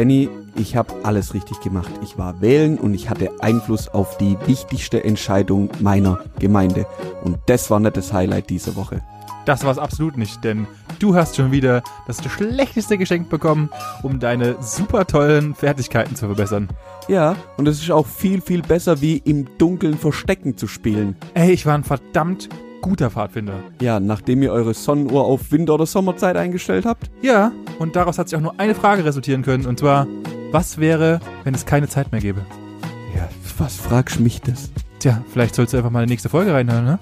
Benny, ich habe alles richtig gemacht. Ich war wählen und ich hatte Einfluss auf die wichtigste Entscheidung meiner Gemeinde. Und das war nicht das Highlight dieser Woche. Das war es absolut nicht, denn du hast schon wieder das schlechteste Geschenk bekommen, um deine super tollen Fertigkeiten zu verbessern. Ja, und es ist auch viel, viel besser, wie im Dunkeln Verstecken zu spielen. Ey, ich war ein verdammt guter Pfadfinder. Ja, nachdem ihr eure Sonnenuhr auf Winter- oder Sommerzeit eingestellt habt? Ja, und daraus hat sich auch nur eine Frage resultieren können, und zwar, was wäre, wenn es keine Zeit mehr gäbe? Ja, was fragst mich das? Tja, vielleicht sollst du einfach mal in die nächste Folge reinhören, ne?